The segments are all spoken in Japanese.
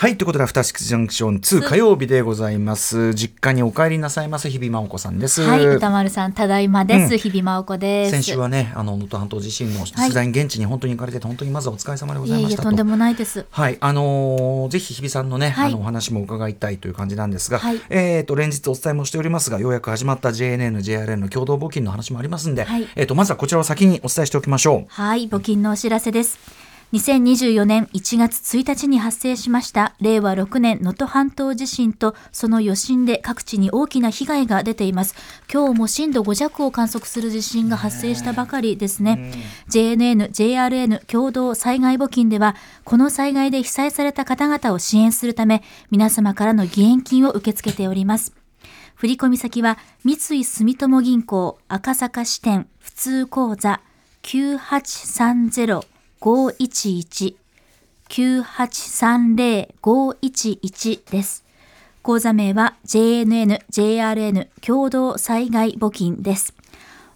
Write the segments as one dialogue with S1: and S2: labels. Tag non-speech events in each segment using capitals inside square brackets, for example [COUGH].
S1: はいということでアフターシックスジャンクション2火曜日でございます。実家にお帰りなさいませ日比真央子さんです。
S2: はい歌丸さんただいまです、
S1: うん。
S2: 日比真央子です。
S1: 先週はねあの能登半島地震の取材に現地に本当に行かれてて本当にまずはお疲れ様でございました
S2: と。んでもないです。
S1: はい、あのーぜひ日比さんのね、
S2: はい。
S1: あのお話も伺いたいという感じなんですが、
S2: はい。
S1: えっ、と連日お伝えもしておりますが、ようやく始まった JNN、JRN の共同募金の話もありますんで、
S2: はい。
S1: えっ、とまずはこちらを先にお伝えしておきましょう。
S2: はい、募金のお知らせです。2024年1月1日に発生しました令和6年能登半島地震とその余震で各地に大きな被害が出ています。今日も震度5弱を観測する地震が発生したばかりですね。JNN、JRN 共同災害募金ではこの災害で被災された方々を支援するため皆様からの義援金を受け付けております。振込先は三井住友銀行赤坂支店普通口座511 9830511です。口座名は JNN、JRN 共同災害募金です。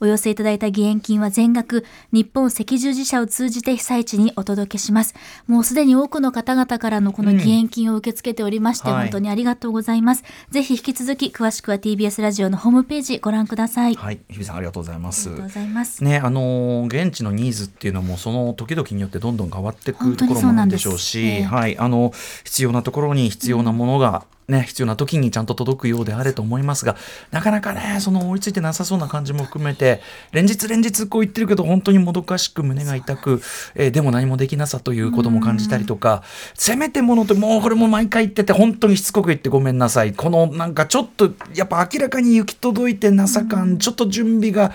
S2: お寄せいただいた義援金は全額日本赤十字社を通じて被災地にお届けします。もうすでに多くの方々からのこの義援金を受け付けておりまして、
S1: はい
S2: 本当にありがとうございます。ぜひ引き続き詳しくは TBS ラジオのホームページご覧ください。
S1: はい、日比さんありがとうございます
S2: ありがとう。ございます。
S1: ねあのー現地のニーズっていうのもその時々によってどんどん変わってくるところもあるんでしょうし、
S2: なんですええ
S1: はい、あの必要なところに必要なものが、ね、必要な時にちゃんと届くようであれと思いますがなかなかねその追いついてなさそうな感じも含めて連日連日こう言ってるけど本当にもどかしく胸が痛く、えーでも何もできなさということも感じたりとかせめてものともうこれも毎回言ってて本当にしつこく言ってごめんなさい。このなんかちょっとやっぱ明らかに行き届いてなさ感、ちょっと準備が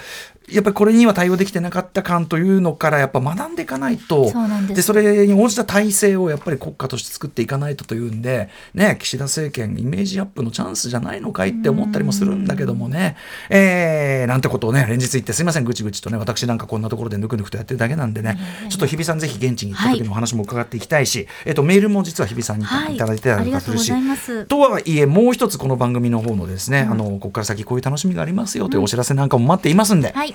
S1: やっぱりこれには対応できてなかった感というのからやっぱ学んでいかないと
S2: そです。
S1: それに応じた体制をやっぱり国家として作っていかないとというんで、ね、岸田政権イメージアップのチャンスじゃないのかいって思ったりもするんだけどもね、えーなんてことをね連日言ってすいませんぐちぐちとね私なんかこんなところでぬくぬくとやってるだけなんでね、ちょっと日比さんぜひ現地に行った時のお話も伺っていきたいし、えっとメールも実は日比さんに
S2: はい。
S1: いただいてた
S2: ありがと
S1: かするし、
S2: ざい。
S1: とはいえもう一つこの番組の方のですね、あのここから先こういう楽しみがありますよというお知らせなんかも待っていますんで、
S2: はい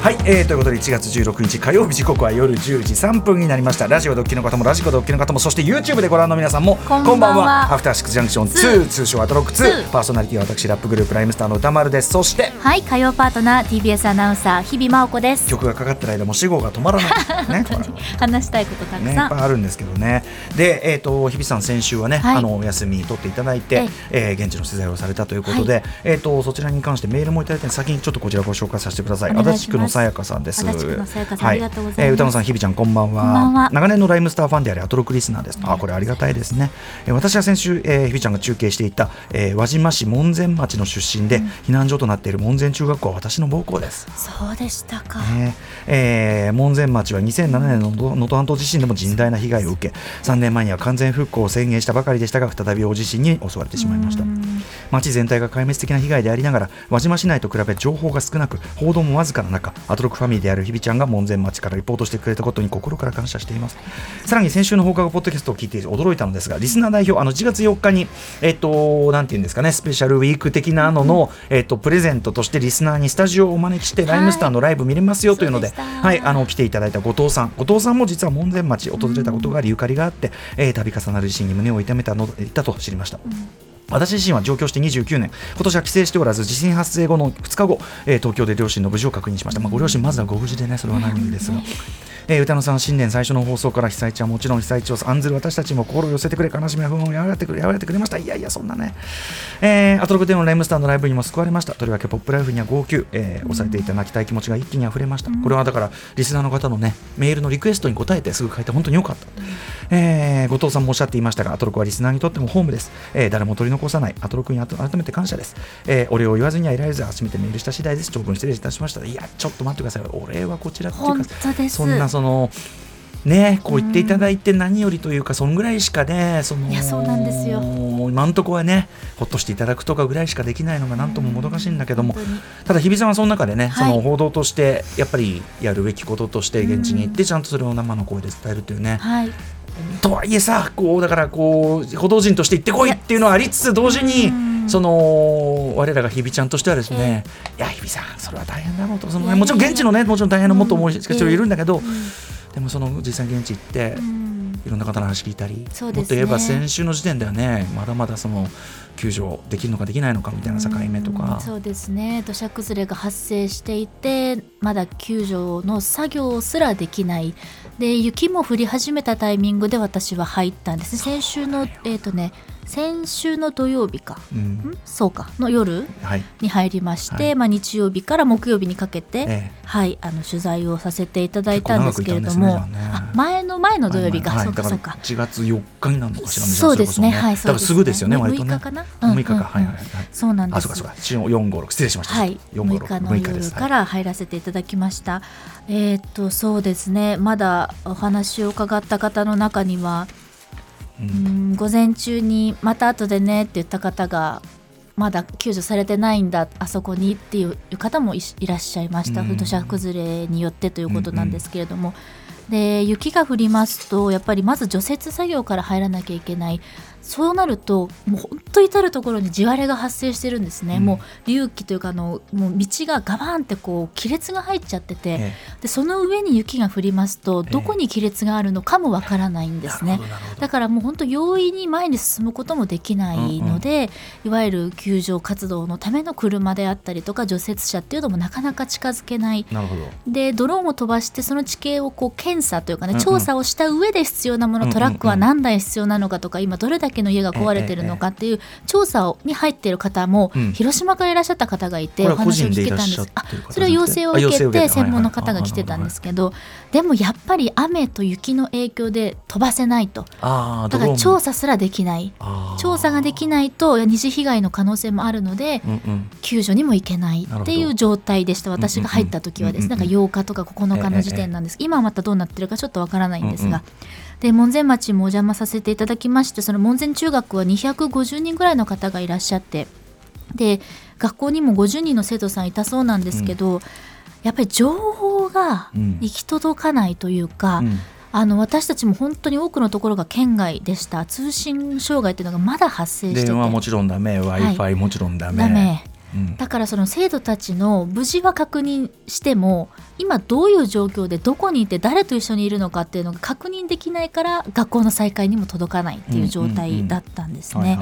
S1: はい、えー、ということで1月16日火曜日時刻は夜10時3分になりました。ラジオドッキの方もラジコドッキの方もそして YouTube でご覧の皆さんも
S2: こんばんは。
S1: アフターシックスジャンクション2通称アトロック2
S2: 2
S1: パーソナリティは私ラップグループライムスターの歌丸です。そして
S2: はい、火曜パートナー TBS アナウンサー日比真央子です。
S1: 曲がかかってる間も死後が止まらない。[LAUGHS] ね。
S2: 話したいことたく
S1: ね、い
S2: さん。
S1: っぱいあるんですけどね。で、えっ、と、日比さん、先週はね、
S2: はい。
S1: あのお休み取っていただいて、えー現地の取材をされたということで。えっ、と、そちらに関してメールもいただいて、先にちょっとこちらご紹介させてください。足立区のさやかさんです。
S2: 足立区のさやかさんありがとうございます
S1: えー歌野さん、日比ちゃん、こんばんは。
S2: こんばんは
S1: 長年のライムスターファンであり、アトロクリスナーです。あ、これありがたいですね。えー私は先週、えー、日比ちゃんが中継していた、えー輪島市門前町の出身で、避難所となっている門前中学校は私の母校です。
S2: そうでしたか。
S1: ねえー門前町は2007年の能登半島地震でも甚大な被害を受け3年前には完全復興を宣言したばかりでしたが再び大地震に襲われてしまいました町全体が壊滅的な被害でありながら輪島市内と比べ情報が少なく報道もわずかな中アトロックファミリーである日比ちゃんが門前町からリポートしてくれたことに心から感謝しています。さらに先週の放課後ポッドキャストを聞いて驚いたのですがリスナー代表あの1月4日にえっ、となんていうんですかねスペシャルウィーク的なのの、えっ、とプレゼントとしてリスナーにスタジオをお招きして、ライムスターのライブ見れますよというのではいあの来ていただいた後藤さん。後藤さんも実は門前町訪れたことがありゆかりがあって、えー度重なる地震に胸を痛めたのいたと知りました、私自身は上京して29年今年は帰省しておらず地震発生後の2日後、えー東京で両親の無事を確認しました、まあ、ご両親まずはご無事でねそれは何よりですが、えー歌野さん新年最初の放送から被災地はもちろん被災地を案ずる私たちも心を寄せてくれ悲しみや不安を和らげてくれ和らげてくれました。いやいやそんなね、えーアトロクでのレイムスターのライブにも救われました。とりわけポップライフには号泣、えー抑えていた泣きたい気持ちが一気に溢れました、これはだからリスナーの方のねメールのリクエストに答えてすぐ書いて本当に良かった、えー後藤さんもおっしゃっていましたがアトロクはリスナーにとってもホームです、えー誰も取り残さない。アトロクに改めて感謝です、えーお礼を言わずにはいられず初めてメールした次第です。長文失礼いたしました。いやちょっと待ってください。お礼はこちらっていうか
S2: 本当です。
S1: そんなそのねこう言っていただいて何よりというかそんぐらいしかねその
S2: いやそうなんですよ。
S1: 今んとこはねほっとしていただくとかぐらいしかできないのがなんとももどかしいんだけどもただ日比さんはその中でね、
S2: はい。
S1: その報道としてやっぱりやるべきこととして現地に行ってちゃんとそれを生の声で伝えるというね、
S2: はい
S1: とはいえさこうだからこう報道陣として行ってこいっていうのはありつつ同時に
S2: うん。
S1: その我らが日比ちゃんとしてはですね、いや日比さんそれは大変だろうと。その、ね、もちろん現地のねもちろん大変なもっと思い人いるんだけど、
S2: うん。
S1: でもその実際に現地行って、
S2: うん。
S1: いろんな方の話聞いたり、
S2: そうですね。
S1: もっと言えば先週の時点ではねまだまだその救助できるのかできないのかみたいな境目と
S2: うん。
S1: か。
S2: そうですね。土砂崩れが発生していてまだ救助の作業すらできないで雪も降り始めたタイミングで私は入ったんです先週のえっ、とね先週の土曜日か。
S1: うん。
S2: ん？そうか。の夜
S1: はい。
S2: に入りまして、
S1: はい。
S2: まあ、日曜日から木曜日にかけて、
S1: ええ。
S2: はい、あの取材をさせていただいたんですけれども、
S1: ね
S2: 前の前の土曜日か、
S1: はい
S2: そうかそうか。
S1: だら1月4日になるのかしらね。
S2: そうですね。はい
S1: だからすぐですよね割とね。
S2: 6日かな、うん
S1: 6日か、
S2: うん。
S1: はいはいはい。
S2: そうなんです。
S1: あそうかそうか。456失礼しました。
S2: はい、
S1: 456
S2: 6日の
S1: 6日です。
S2: 夜から入らせていただきました。えーっとそうですね。まだお話を伺った方の中には、
S1: う
S2: うん。ん、午前中にまた後でねって言った方がまだ救助されてないんだあそこにっていう方もいいらっしゃいました、
S1: うん。
S2: 土砂崩れによってということなんですけれども、で雪が降りますとやっぱりまず除雪作業から入らなきゃいけない。そうなるともう本当至る所に地割れが発生してるんですね、
S1: うん。
S2: もう隆起というかあのもう道がガバーンってこう亀裂が入っちゃってて、
S1: え
S2: でその上に雪が降りますと
S1: ええ。
S2: どこに亀裂があるのかもわからないん
S1: え
S2: ですね。
S1: なるほどなるほど。
S2: だからもう本当容易に前に進むこともできないので、いわゆる救助活動のための車であったりとか除雪車っていうのもなかなか近づけない。
S1: なるほど。
S2: でドローンを飛ばしてその地形をこう検査というかね、調査をした上で必要なもの、トラックは何台必要なのかとか今どれだけの家が壊れてるのかっていう調査をに入っている方も、
S1: うん。
S2: 広島からいらっしゃった方がいてお話を聞けたんです。あそれは要請を受け
S1: て
S2: て専門の方が来てたんですけどでもやっぱり雨と雪の影響で飛ばせないと。だから調査すらできない。
S1: 査
S2: 調査ができないと二次被害の可能性もあるので救助にも行けないっていう状態でした私が入った時はです。なんか8日とか9日の時点なんです、今はまたどうなってるかちょっとわからないんですが、
S1: うんうん
S2: で門前町もお邪魔させていただきましてその門前中学は250人ぐらいの方がいらっしゃってで学校にも50人の生徒さんいたそうなんですけど、やっぱり情報が
S1: うん。
S2: 行き届かないというか、
S1: うん。
S2: あの私たちも本当に多くのところが県外でした。通信障害っていうのがまだ発生してて。
S1: 電話もちろんダメ w i f i もちろんダメ。
S2: ダメ
S1: うん。
S2: だからその生徒たちの無事は確認しても今どういう状況でどこにいて誰と一緒にいるのかっていうのが確認できないから学校の再開にも届かないっていう状態だったんですね。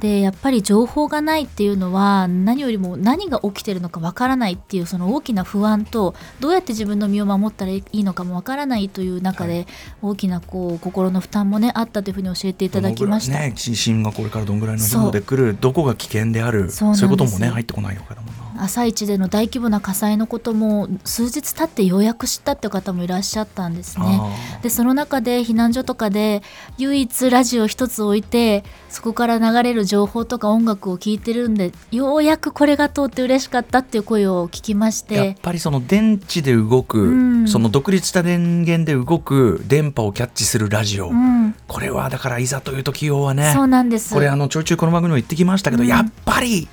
S2: でやっぱり情報がないっていうのは何よりも何が起きてるのかわからないっていうその大きな不安とどうやって自分の身を守ったらいいのかもわからないという中で大きなこう心の負担もねあったというふうに教えていただきました。
S1: ね地震がこれからどんぐらいの頻度で来るどこが危険である
S2: そう
S1: いうこともね入ってこないのかだもんな
S2: 朝一での大規模な火災のことも数日経ってようやく知ったって方もいらっしゃったんですね。
S1: あ
S2: でその中で避難所とかで唯一ラジオ一つ置いてそこから流れる情報とか音楽を聴いてるんでようやくこれが通って嬉しかったっていう声を聞きまし
S1: ーやってぱりその電池で動く、
S2: うん。
S1: その独立した電源で動く電波をキャッチするラジオ、
S2: うん、
S1: これはだからいざという時用はね
S2: そうなんです。
S1: これあのちょいちょいこの番組も言ってきましたけど、
S2: うん。
S1: やっぱり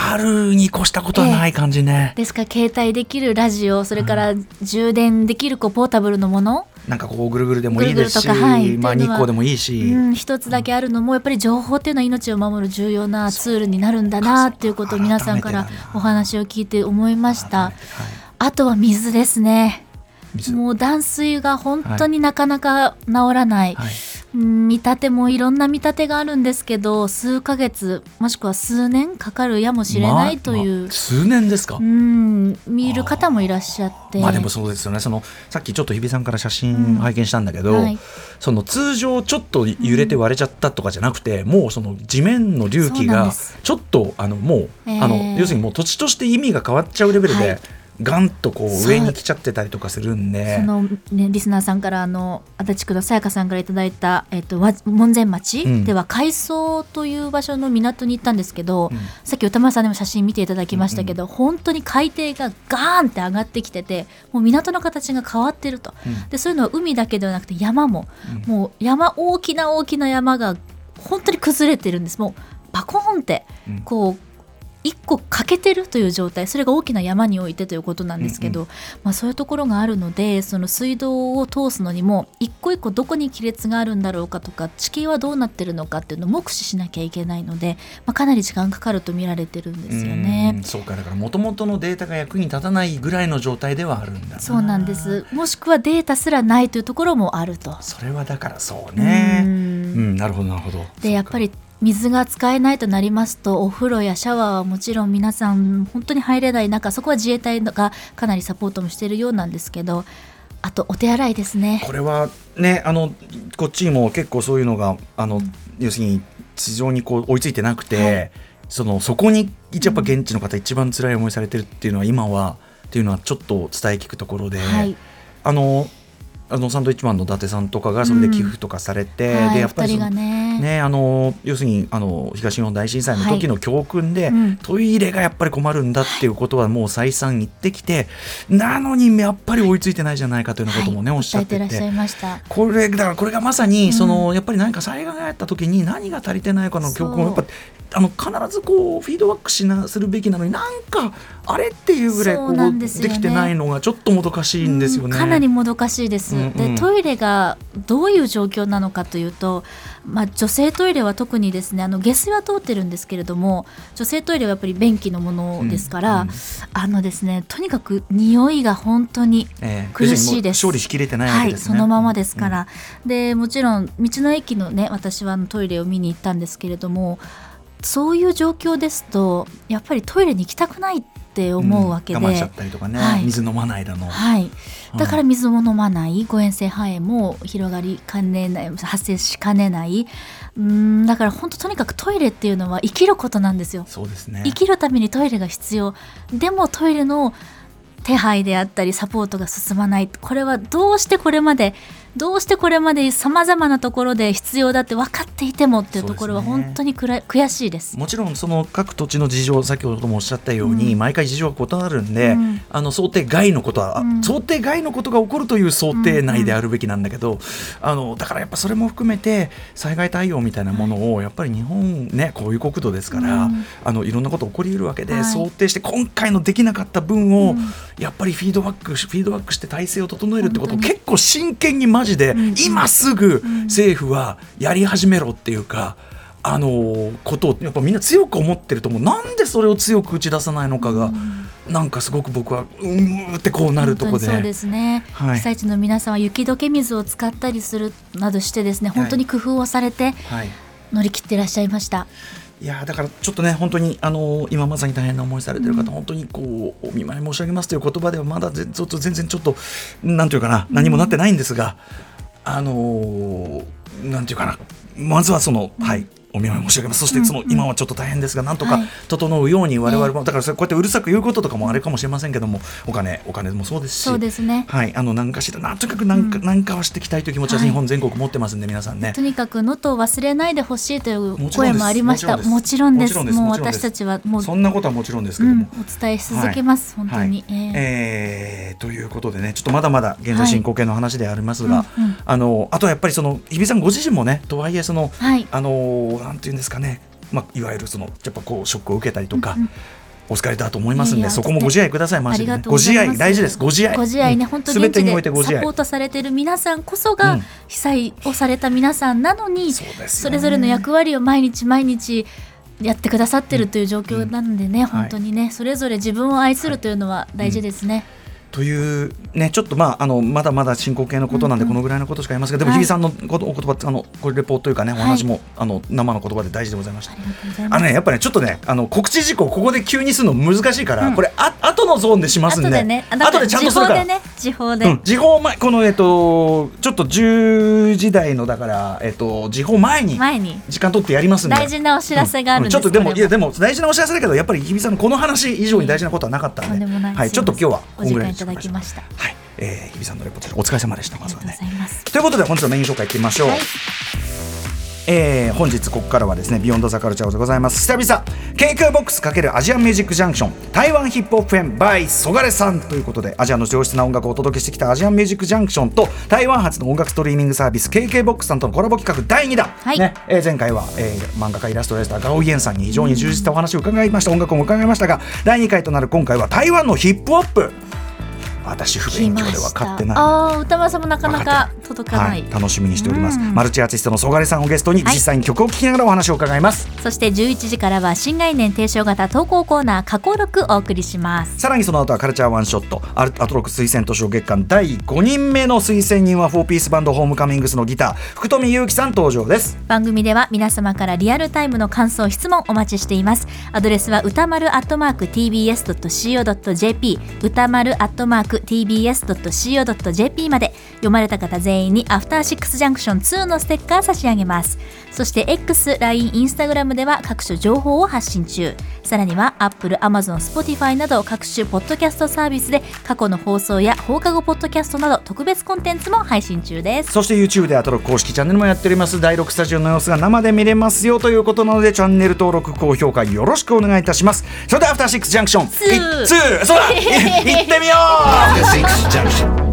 S1: あるに越したことはない感じね、
S2: ですから携帯できるラジオそれから充電できるこうポータブルのもの、
S1: なんかこうぐるぐるでもいいですし、
S2: ぐるぐるはい。
S1: まあ、日光でもいいし、
S2: うん、一つだけあるのもやっぱり情報っていうのは命を守る重要なツールになるんだなっていうことを皆さんからお話を聞いて思いました。
S1: はい
S2: あとは水ですね。
S1: 水。
S2: もう断水が本当になかなか治らない、
S1: はい
S2: うん立てもいろんな見立てがあるんですけど数ヶ月もしくは数年かかるやもしれないという、
S1: まあ数年ですか、
S2: うん見る方もいらっしゃって。
S1: まあでもそうですよね。そのさっきちょっと日比さんから写真拝見したんだけど、
S2: うんはい。
S1: その通常ちょっと揺れて割れちゃったとかじゃなくて、もうその地面の隆起がちょっとあのもう、
S2: えー。
S1: あの要するにもう土地として意味が変わっちゃうレベルで、
S2: はい
S1: ガンとこう上に来ちゃってたりとかするんで。
S2: そ。の、ね、リスナーさんからあの足立区のさやかさんからいただいた、えっと、わ門前町
S1: うん。
S2: では海藻という場所の港に行ったんですけど、
S1: うん。
S2: さっき歌丸さんでも写真見ていただきましたけど、本当に海底がガーンって上がってきててもう港の形が変わってると、
S1: うん。
S2: でそういうのは海だけではなくて山も、もう山大きな大きな山が本当に崩れてるんです。もうバコーンって
S1: うん。
S2: こう一個欠けてるという状態それが大きな山においてということなんですけど、まあ、そういうところがあるのでその水道を通すのにも一個一個どこに亀裂があるんだろうかとか地形はどうなってるのかっていうのを目視しなきゃいけないので、まあ、かなり時間かかると見られてるんですよ
S1: うん
S2: ね。
S1: そうかだからもともとのデータが役に立たないぐらいの状態ではあるんだな。
S2: そうなんです。もしくはデータすらないというところもあると。
S1: それはだからそうね。
S2: う
S1: うんんなるほどなるほど。
S2: でやっぱり水が使えないとなりますとお風呂やシャワーはもちろん皆さん本当に入れない中そこは自衛隊がかなりサポートもしているようなんですけどあとお手洗いですね。
S1: これはねあのこっちにも結構そういうのがあの、要するに地上にこう追いついてなくて、
S2: はい。
S1: そのそこにやっぱ現地の方一番辛い思いされてるっていうのは今はっていうのはちょっと伝え聞くところで、
S2: はい。
S1: あのあのサンドイッチマンの伊達さんとかがそれで寄付とかされて、
S2: はい
S1: でやっぱり
S2: ね。
S1: ね、あの要するにあの東日本大震災の時の教訓で、
S2: はい。うん。
S1: トイレがやっぱり困るんだっていうことはもう再三言ってきて、なのにやっぱり追いついてないじゃないかというようなこともね、
S2: はい。
S1: おっしゃって
S2: て。らっしゃいました。
S1: これだからこれがまさにその、やっぱり何か災害があった時に何が足りてないかの教訓をやっぱあの必ずこうフィードバックしなするべきなのになんかあれっていうぐらいこ
S2: そうね。
S1: できてないのがちょっともどかしいんですよね。
S2: うんかなりもどかしいです、
S1: うんうん。
S2: でトイレがどういう状況なのかというと、まあ、女性トイレは特にですねあの下水は通ってるんですけれども女性トイレはやっぱり便器のものですから、
S1: うんうん
S2: あのですねとにかく匂いが本当に
S1: ええ。
S2: 苦しいです。
S1: 要するにもう勝利しきれてないわ
S2: はい。そのままですから、でもちろん道の駅のね私はトイレを見に行ったんですけれどもそういう状況ですとやっぱりトイレに行きたくないって思うわけで、
S1: ん我慢しちゃったりとかね、
S2: はい。
S1: 水飲まないだの。
S2: はい、だから水も飲まない。誤嚥性肺炎も広がりかねない発生しかねない。うーんだから本当とにかくトイレっていうのは生きることなんですよ。
S1: そうですね。
S2: 生きるためにトイレが必要。でもトイレの手配であったりサポートが進まない。これはどうしてこれまでどうしてこれまでさまざまなところで必要だって分かっていてもっていうところは本当にくら悔しいです。
S1: もちろんその各土地の事情先ほどもおっしゃったように、毎回事情が異なるんで、
S2: うん。
S1: あの想定外のことは、あ
S2: うん。
S1: 想定外のことが起こるという想定内であるべきなんだけど、あのだからやっぱそれも含めて災害対応みたいなものをやっぱり日本ねこういう国土ですから、
S2: うん。
S1: あのいろんなこと起こりうるわけで、
S2: はい。
S1: 想定して今回のできなかった分を、
S2: うん。
S1: やっぱりフィードバックしフィードバックして体制を整えるってことを結構真剣にマジで、
S2: ん
S1: 今すぐ政府はやり始めろっていうか。あのことをやっぱみんな強く思ってると思う。なんでそれを強く打ち出さないのかが、なんかすごく僕はうーんってこうなるとこで。
S2: そうですね、
S1: はい。
S2: 被災地の皆さんは雪解け水を使ったりするなどしてですね本当に工夫をされて
S1: はい、
S2: 乗り切っていらっしゃいました。
S1: いやーだからちょっとね本当にあのー今まさに大変な思いされてる方、本当にこうお見舞い申し上げますという言葉ではまだぜちょっと全然ちょっとなんていうかな何もなってないんですが、あのーなんていうかなまずはその、はいお見舞い申し上げます。そしてその、今はちょっと大変ですがなんとか
S2: はい。
S1: 整うように我々も、だからこうやってうるさく言うこととかもあれかもしれませんけどもお金お金もそうですし
S2: そうですね。
S1: はいあの何かしらなんとにかく何か,、何かはしていきたいという気持ちは
S2: はい。
S1: 日本全国持ってますんで皆さんね。
S2: とにかく能登を忘れないでほしいという声もありました。も
S1: もちろん
S2: です。
S1: もちろんです。
S2: もう私たちはもう、
S1: そんなことはもちろんですけども、
S2: うん、お伝えし続けます、本当に。
S1: はい。
S2: えー
S1: えーということでねちょっとまだまだ現在進行形の話でありますが、
S2: うんうん。
S1: あのあとはやっぱりその日比さんご自身もねとはいえその、
S2: はい。
S1: あのなんていうんですかね、まあ、いわゆるそのやっぱこうショックを受けたりとか、
S2: うんうん。
S1: お疲れだと思いますんでそこもご自愛くださいマジで、ご自愛大事です。ご自愛。
S2: ご自愛ね、
S1: うん。
S2: 本当
S1: に
S2: 現地でサポートされている皆さんこそが
S1: うん。
S2: 被災をされた皆さんなのに、
S1: そ
S2: れぞれの役割を毎日毎日やってくださってるという状況なのでね、
S1: ん
S2: 本当にね、それぞれ自分を愛するというのは大事ですね。
S1: というねちょっとまああのまだまだ進行形のことなんでこのぐらいのことしか言いませんけど、でも
S2: はい。
S1: 日比さんのことお言葉あのこれレポートというかねお話も、あの生の言葉で大事でございました。
S2: あ
S1: のねやっぱねちょっとねあの告知事項ここで急にするの難しいから、これあ後のゾーンでしますんで
S2: 後で
S1: ちゃんとするから。
S2: 時報でね時報で、
S1: うん、時報前このえっとちょっと10時台のだからえっと時報前に
S2: 前に。
S1: 時間取ってやりますんで。
S2: 大事なお知らせがあるんです、
S1: ちょっとでもいやでも大事なお知らせだけどやっぱり日比さんのこの話以上に大事なことはなかった
S2: と
S1: んで、はい、ちょっと今日は
S2: お時間いただきました。
S1: はい、えー、日比さんのレポートお疲れ様でした。まずは
S2: ありがとうご
S1: ね
S2: ざいます。
S1: ということで本日のメイン紹介いってみましょう、
S2: はい。
S1: えー本日ここからはですねビヨンドザカルチャーでございます。久々 KQ ボックス×アジアンミュージックジャンクション台湾ヒップホップ編 by ソガレさんということでアジアの上質な音楽をお届けしてきたアジアンミュージックジャンクションと台湾発の音楽ストリーミングサービス KK ボックスさんとのコラボ企画第2弾、
S2: はい。
S1: ね。えー前回は、えー漫画家イラストレーターガオイエンさんに非常に充実したお話を伺いました。音楽も伺いましたが第2回となる今回は台湾のヒップホップ私不
S2: 来
S1: 勉強で分かってない
S2: ああ歌丸さんもなかなか届かない、
S1: はい、楽しみにしております、
S2: うん。
S1: マルチアーティストのソガレさんをゲストに
S2: はい
S1: 実際に曲を聴きながらお話を伺います、
S2: そして11時からは新概念提唱型投稿コーナー過去録お送りします。
S1: さらにその後はカルチャーワンショットアルアトロック推薦図書月間第5人目の推薦人は4ピースバンドホームカミングスのギター福富祐樹さん登場です。
S2: 番組では皆様からリアルタイムの感想質問お待ちしています。アドレスは歌丸アットマーク tbs.co.jp 歌丸アットマーク tbs.co.jp まで読まれた方全員にアフターシックスジャンクション2のステッカー差し上げます。そして X、LINE、Instagram では各種情報を発信中。さらには Apple、Amazon、Spotify など各種ポッドキャストサービスで過去の放送や放課後ポッドキャストなど特別コンテンツも配信中です。
S1: そして YouTube でアトロック公式チャンネルもやっております。第6スタジオの様子が生で見れますよということなのでチャンネル登録高評価よろしくお願いいたします。それではアフター。シックスジャンクション
S2: ツ
S1: そうだ。い [LAUGHS] 行ってみよう